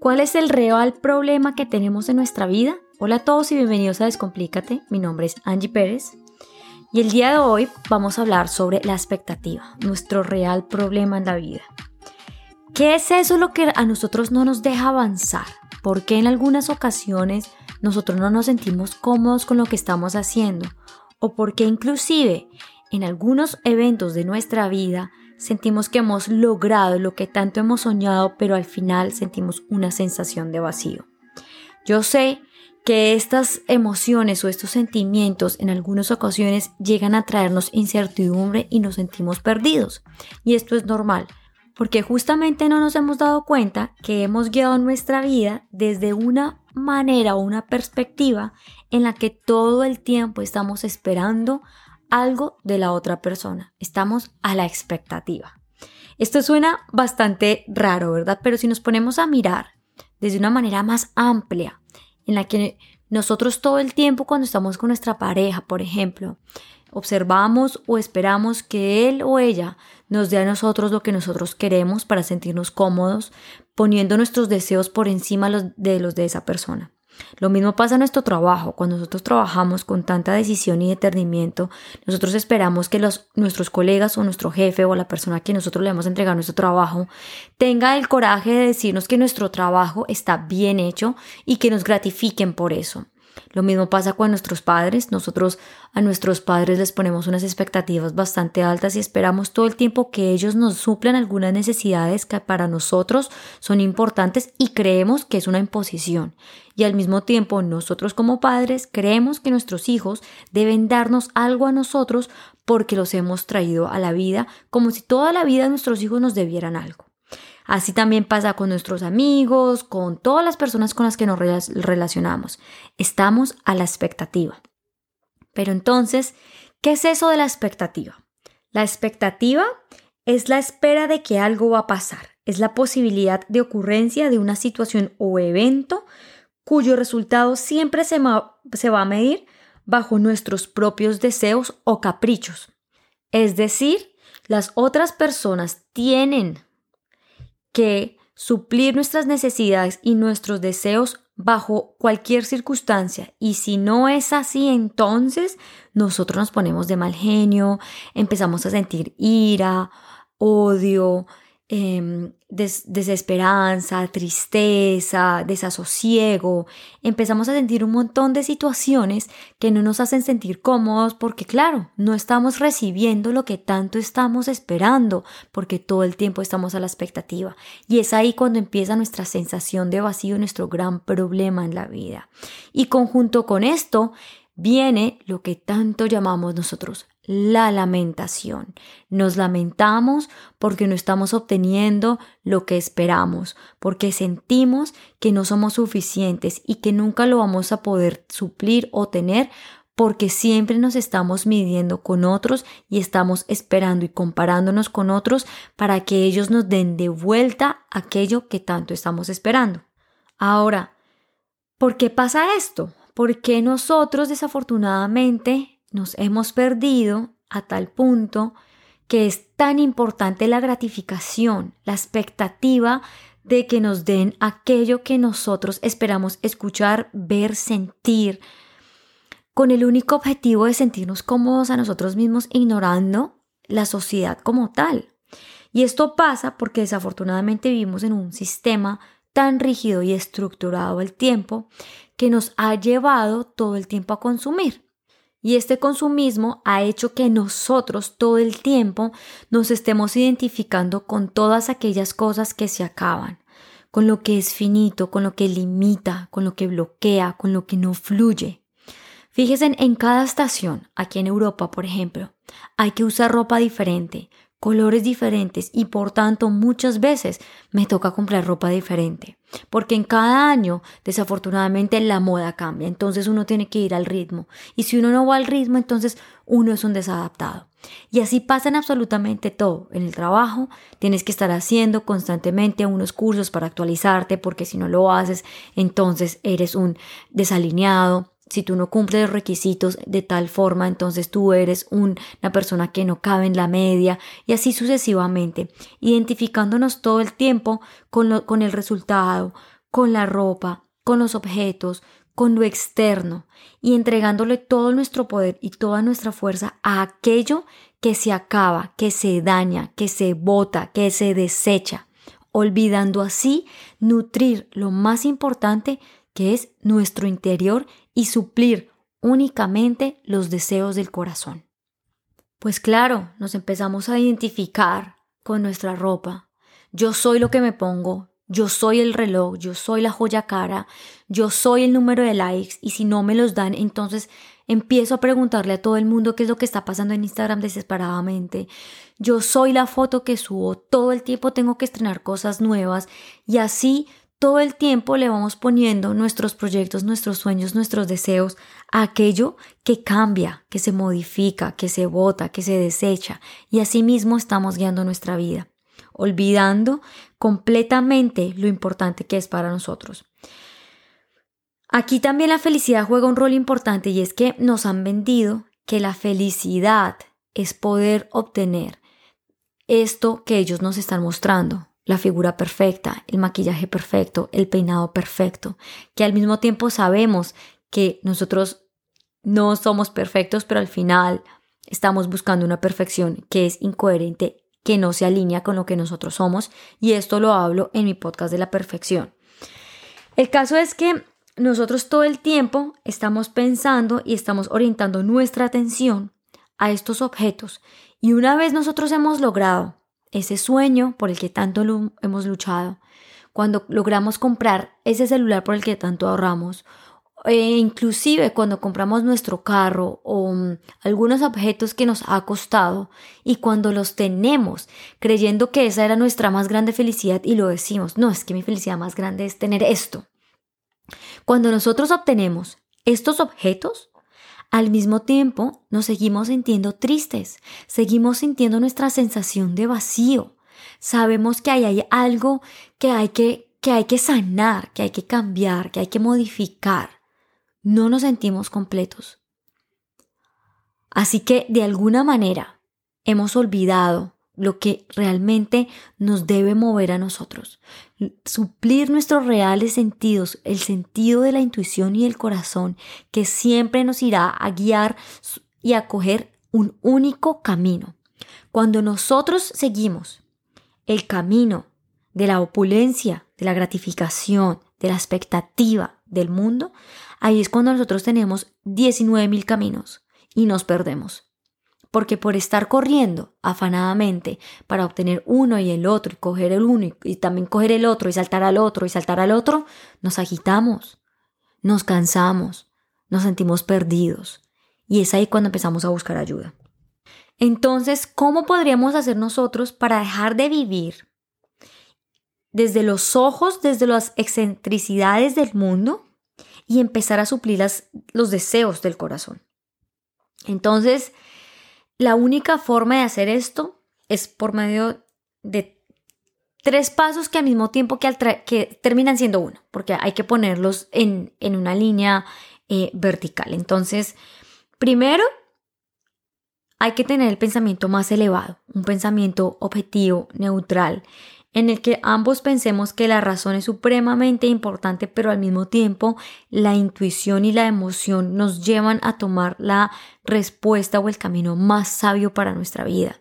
¿Cuál es el real problema que tenemos en nuestra vida? Hola a todos y bienvenidos a Descomplícate. Mi nombre es Angie Pérez y el día de hoy vamos a hablar sobre la expectativa, nuestro real problema en la vida. ¿Qué es eso lo que a nosotros no nos deja avanzar? ¿Por qué en algunas ocasiones nosotros no nos sentimos cómodos con lo que estamos haciendo? ¿O por qué inclusive en algunos eventos de nuestra vida sentimos que hemos logrado lo que tanto hemos soñado, pero al final sentimos una sensación de vacío? Yo sé que estas emociones o estos sentimientos en algunas ocasiones llegan a traernos incertidumbre y nos sentimos perdidos. Y esto es normal, porque justamente no nos hemos dado cuenta que hemos guiado nuestra vida desde una manera o una perspectiva en la que todo el tiempo estamos esperando algo de la otra persona. Estamos a la expectativa. Esto suena bastante raro, ¿verdad? Pero si nos ponemos a mirar desde una manera más amplia, en la que nosotros todo el tiempo cuando estamos con nuestra pareja, por ejemplo, observamos o esperamos que él o ella nos dé a nosotros lo que nosotros queremos para sentirnos cómodos, poniendo nuestros deseos por encima de los de esa persona. Lo mismo pasa en nuestro trabajo. Cuando nosotros trabajamos con tanta decisión y detenimiento, nosotros esperamos que los, nuestros colegas o nuestro jefe o la persona a quien nosotros le hemos entregado nuestro trabajo tenga el coraje de decirnos que nuestro trabajo está bien hecho y que nos gratifiquen por eso. Lo mismo pasa con nuestros padres. Nosotros a nuestros padres les ponemos unas expectativas bastante altas y esperamos todo el tiempo que ellos nos suplan algunas necesidades que para nosotros son importantes y creemos que es una imposición. Y al mismo tiempo nosotros como padres creemos que nuestros hijos deben darnos algo a nosotros porque los hemos traído a la vida como si toda la vida nuestros hijos nos debieran algo. Así también pasa con nuestros amigos, con todas las personas con las que nos relacionamos. Estamos a la expectativa. Pero entonces, ¿qué es eso de la expectativa? La expectativa es la espera de que algo va a pasar. Es la posibilidad de ocurrencia de una situación o evento cuyo resultado siempre se, se va a medir bajo nuestros propios deseos o caprichos. Es decir, las otras personas tienen que suplir nuestras necesidades y nuestros deseos bajo cualquier circunstancia. Y si no es así, entonces nosotros nos ponemos de mal genio, empezamos a sentir ira, odio, Em, desesperanza, tristeza, desasosiego. Empezamos a sentir un montón de situaciones que no nos hacen sentir cómodos porque claro, no estamos recibiendo lo que tanto estamos esperando porque todo el tiempo estamos a la expectativa. Y es ahí cuando empieza nuestra sensación de vacío, nuestro gran problema en la vida. Y conjunto con esto, viene lo que tanto llamamos nosotros la lamentación. Nos lamentamos porque no estamos obteniendo lo que esperamos, porque sentimos que no somos suficientes y que nunca lo vamos a poder suplir o tener porque siempre nos estamos midiendo con otros y estamos esperando y comparándonos con otros para que ellos nos den de vuelta aquello que tanto estamos esperando. Ahora, ¿por qué pasa esto? Porque nosotros desafortunadamente nos hemos perdido a tal punto que es tan importante la gratificación, la expectativa de que nos den aquello que nosotros esperamos escuchar, ver, sentir, con el único objetivo de sentirnos cómodos a nosotros mismos, ignorando la sociedad como tal. Y esto pasa porque desafortunadamente vivimos en un sistema tan rígido y estructurado el tiempo que nos ha llevado todo el tiempo a consumir. Y este consumismo ha hecho que nosotros todo el tiempo nos estemos identificando con todas aquellas cosas que se acaban, con lo que es finito, con lo que limita, con lo que bloquea, con lo que no fluye. Fíjense en cada estación, aquí en Europa, por ejemplo, hay que usar ropa diferente, colores diferentes y por tanto muchas veces me toca comprar ropa diferente. Porque en cada año desafortunadamente la moda cambia, entonces uno tiene que ir al ritmo. Y si uno no va al ritmo, entonces uno es un desadaptado. Y así pasa en absolutamente todo. En el trabajo tienes que estar haciendo constantemente unos cursos para actualizarte porque si no lo haces, entonces eres un desalineado si tú no cumples los requisitos de tal forma, entonces tú eres una persona que no cabe en la media y así sucesivamente, identificándonos todo el tiempo con, con el resultado, con la ropa, con los objetos, con lo externo y entregándole todo nuestro poder y toda nuestra fuerza a aquello que se acaba, que se daña, que se bota, que se desecha, olvidando así nutrir lo más importante que es nuestro interior y suplir únicamente los deseos del corazón. Pues claro, nos empezamos a identificar con nuestra ropa. Yo soy lo que me pongo, yo soy el reloj, yo soy la joya cara, yo soy el número de likes y si no me los dan, entonces empiezo a preguntarle a todo el mundo qué es lo que está pasando en Instagram desesperadamente. Yo soy la foto que subo, todo el tiempo tengo que estrenar cosas nuevas y así todo el tiempo le vamos poniendo nuestros proyectos, nuestros sueños, nuestros deseos a aquello que cambia, que se modifica, que se bota, que se desecha y así mismo estamos guiando nuestra vida, olvidando completamente lo importante que es para nosotros. Aquí también la felicidad juega un rol importante y es que nos han vendido que la felicidad es poder obtener esto que ellos nos están mostrando, la figura perfecta, el maquillaje perfecto, el peinado perfecto, que al mismo tiempo sabemos que nosotros no somos perfectos, pero al final estamos buscando una perfección que es incoherente, que no se alinea con lo que nosotros somos, y esto lo hablo en mi podcast de la perfección. El caso es que nosotros todo el tiempo estamos pensando y estamos orientando nuestra atención a estos objetos y una vez nosotros hemos logrado ese sueño por el que tanto hemos luchado, cuando logramos comprar ese celular por el que tanto ahorramos, e inclusive cuando compramos nuestro carro o mm, algunos objetos que nos ha costado y cuando los tenemos creyendo que esa era nuestra más grande felicidad y lo decimos, no, es que mi felicidad más grande es tener esto. Cuando nosotros obtenemos estos objetos, al mismo tiempo nos seguimos sintiendo tristes, seguimos sintiendo nuestra sensación de vacío. Sabemos que hay, algo que hay que, que hay que sanar, que hay que cambiar, que hay que modificar. No nos sentimos completos. Así que de alguna manera hemos olvidado lo que realmente nos debe mover a nosotros. Suplir nuestros reales sentidos, el sentido de la intuición y el corazón, que siempre nos irá a guiar y a coger un único camino. Cuando nosotros seguimos el camino de la opulencia, de la gratificación, de la expectativa del mundo, ahí es cuando nosotros tenemos 19.000 caminos y nos perdemos porque por estar corriendo afanadamente para obtener uno y el otro y coger el uno y, también coger el otro y saltar al otro y saltar al otro, nos agitamos, nos cansamos, nos sentimos perdidos y es ahí cuando empezamos a buscar ayuda. Entonces, ¿cómo podríamos hacer nosotros para dejar de vivir desde los ojos, desde las excentricidades del mundo y empezar a suplir los deseos del corazón? Entonces, la única forma de hacer esto es por medio de tres pasos que al mismo tiempo que, terminan siendo uno, porque hay que ponerlos en, una línea eh, vertical. Entonces, primero, hay que tener el pensamiento más elevado, un pensamiento objetivo, neutral, en el que ambos pensemos que la razón es supremamente importante, pero al mismo tiempo la intuición y la emoción nos llevan a tomar la respuesta o el camino más sabio para nuestra vida.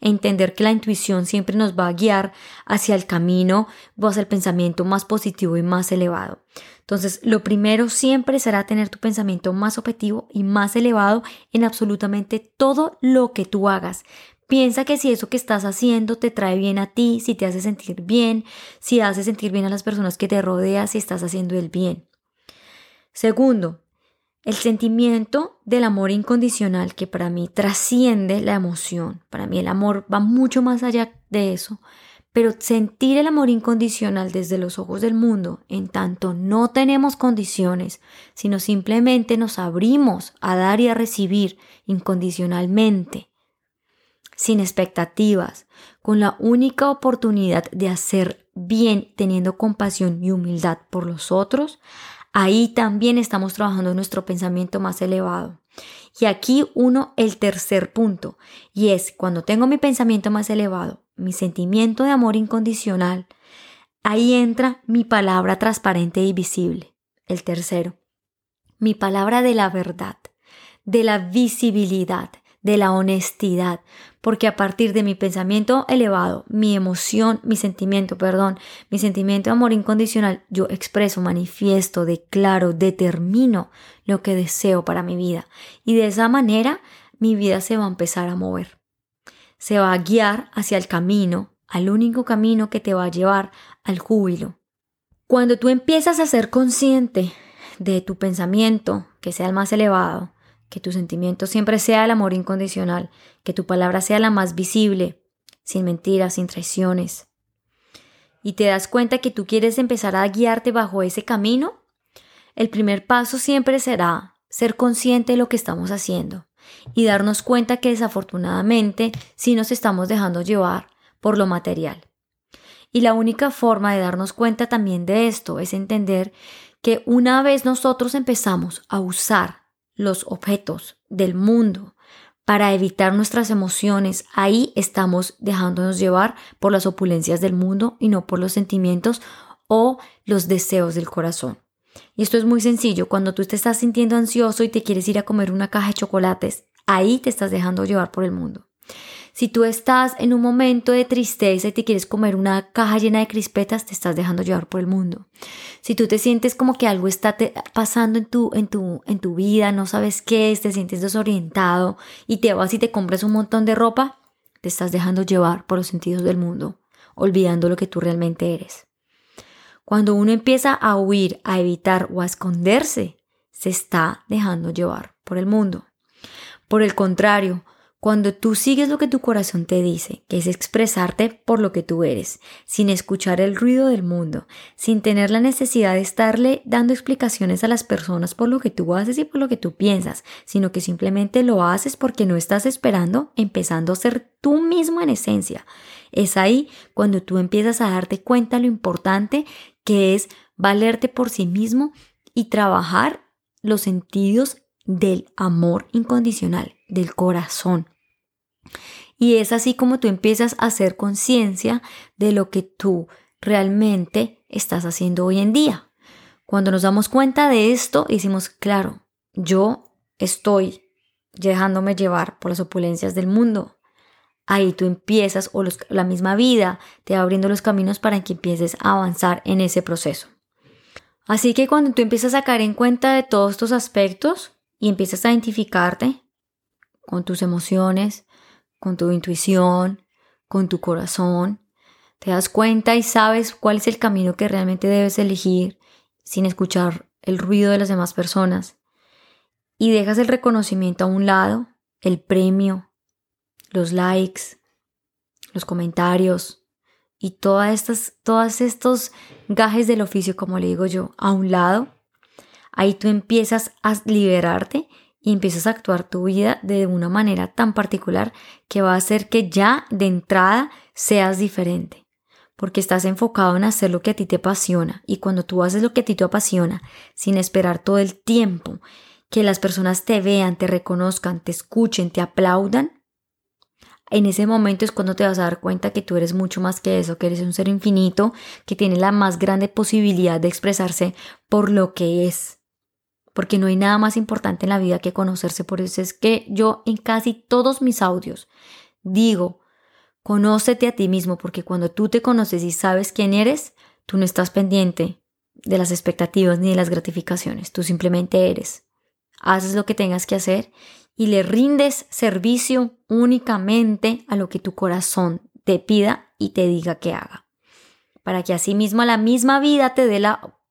Entender que la intuición siempre nos va a guiar hacia el camino o hacia el pensamiento más positivo y más elevado. Entonces, lo primero siempre será tener tu pensamiento más objetivo y más elevado en absolutamente todo lo que tú hagas. Piensa que si eso que estás haciendo te trae bien a ti, si te hace sentir bien, si hace sentir bien a las personas que te rodean, si estás haciendo el bien. Segundo, el sentimiento del amor incondicional que para mí trasciende la emoción. Para mí el amor va mucho más allá de eso. Pero sentir el amor incondicional desde los ojos del mundo, en tanto no tenemos condiciones, sino simplemente nos abrimos a dar y a recibir incondicionalmente, sin expectativas, con la única oportunidad de hacer bien teniendo compasión y humildad por los otros, ahí también estamos trabajando nuestro pensamiento más elevado. Y aquí uno, el tercer punto, y es cuando tengo mi pensamiento más elevado, mi sentimiento de amor incondicional, Ahí entra mi palabra transparente y visible. El tercero, mi palabra de la verdad, de la visibilidad, de la honestidad, porque a partir de mi pensamiento elevado, mi emoción, mi sentimiento, perdón, mi sentimiento de amor incondicional, yo expreso, manifiesto, declaro, determino lo que deseo para mi vida. Y de esa manera mi vida se va a empezar a mover. Se va a guiar hacia el camino, al único camino que te va a llevar al júbilo. Cuando tú empiezas a ser consciente de tu pensamiento, que sea el más elevado, que tu sentimiento siempre sea el amor incondicional, que tu palabra sea la más visible, sin mentiras, sin traiciones. Y te das cuenta que tú quieres empezar a guiarte bajo ese camino, el primer paso siempre será ser consciente de lo que estamos haciendo y darnos cuenta que desafortunadamente sí nos estamos dejando llevar por lo material. Y la única forma de darnos cuenta también de esto es entender que una vez nosotros empezamos a usar los objetos del mundo para evitar nuestras emociones, ahí estamos dejándonos llevar por las opulencias del mundo y no por los sentimientos o los deseos del corazón. Y esto es muy sencillo, cuando tú te estás sintiendo ansioso y te quieres ir a comer una caja de chocolates, ahí te estás dejando llevar por el mundo. Si tú estás en un momento de tristeza y te quieres comer una caja llena de crispetas, te estás dejando llevar por el mundo. Si tú te sientes como que algo está pasando en tu, en, tu, en tu vida, no sabes qué es, te sientes desorientado y te vas y te compras un montón de ropa, te estás dejando llevar por los sentidos del mundo, olvidando lo que tú realmente eres. Cuando uno empieza a huir, a evitar o a esconderse, se está dejando llevar por el mundo. Por el contrario, cuando tú sigues lo que tu corazón te dice, que es expresarte por lo que tú eres, sin escuchar el ruido del mundo, sin tener la necesidad de estarle dando explicaciones a las personas por lo que tú haces y por lo que tú piensas, sino que simplemente lo haces porque no estás esperando, empezando a ser tú mismo en esencia. Es ahí cuando tú empiezas a darte cuenta lo importante que es valerte por sí mismo y trabajar los sentidos del amor incondicional, del corazón. Y es así como tú empiezas a hacer conciencia de lo que tú realmente estás haciendo hoy en día. Cuando nos damos cuenta de esto, decimos, claro, yo estoy dejándome llevar por las opulencias del mundo. Ahí tú empiezas, o la misma vida te va abriendo los caminos para que empieces a avanzar en ese proceso. Así que cuando tú empiezas a caer en cuenta de todos estos aspectos y empiezas a identificarte con tus emociones, con tu intuición, con tu corazón. Te das cuenta y sabes cuál es el camino que realmente debes elegir sin escuchar el ruido de las demás personas. Y dejas el reconocimiento a un lado, el premio, los likes, los comentarios y todas estas, todos estos gajes del oficio, como le digo yo, a un lado. Ahí tú empiezas a liberarte y empiezas a actuar tu vida de una manera tan particular que va a hacer que ya de entrada seas diferente. Porque estás enfocado en hacer lo que a ti te apasiona. Y cuando tú haces lo que a ti te apasiona, sin esperar todo el tiempo que las personas te vean, te reconozcan, te escuchen, te aplaudan, en ese momento es cuando te vas a dar cuenta que tú eres mucho más que eso, que eres un ser infinito, que tiene la más grande posibilidad de expresarse por lo que es porque no hay nada más importante en la vida que conocerse. Por eso es que yo en casi todos mis audios digo, conócete a ti mismo, porque cuando tú te conoces y sabes quién eres, tú no estás pendiente de las expectativas ni de las gratificaciones, tú simplemente eres. Haces lo que tengas que hacer y le rindes servicio únicamente a lo que tu corazón te pida y te diga que haga. Para que así mismo la misma vida te dé la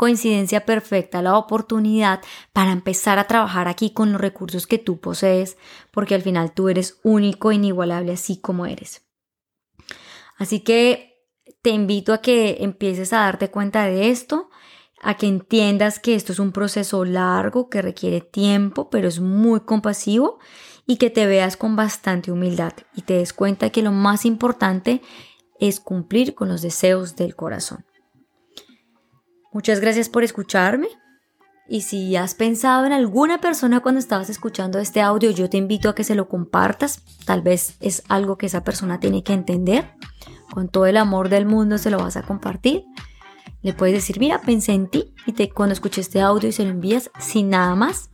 coincidencia perfecta, la oportunidad para empezar a trabajar aquí con los recursos que tú posees, porque al final tú eres único, inigualable, así como eres. Así que te invito a que empieces a darte cuenta de esto, a que entiendas que esto es un proceso largo que requiere tiempo, pero es muy compasivo y que te veas con bastante humildad y te des cuenta que lo más importante es cumplir con los deseos del corazón. Muchas gracias por escucharme. Y si has pensado en alguna persona cuando estabas escuchando este audio, yo te invito a que se lo compartas. Tal vez es algo que esa persona tiene que entender. con todo el amor del mundo se lo vas a compartir. Le puedes decir, mira, pensé en ti y te, cuando escuché este audio y se lo envías sin nada más.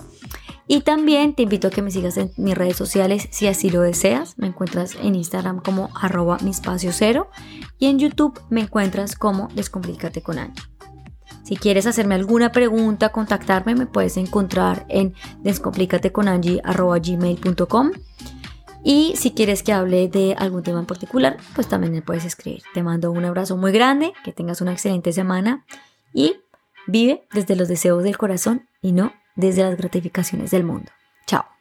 Y también te invito a que me sigas en mis redes sociales si así lo deseas. Me encuentras en Instagram como arroba mi espacio cero y en YouTube me encuentras como Descomplícate con Angie. Si quieres hacerme alguna pregunta, contactarme, me puedes encontrar en descomplicateconangie.gmail.com y si quieres que hable de algún tema en particular, pues también me puedes escribir. Te mando un abrazo muy grande, que tengas una excelente semana y vive desde los deseos del corazón y no desde las gratificaciones del mundo. Chao.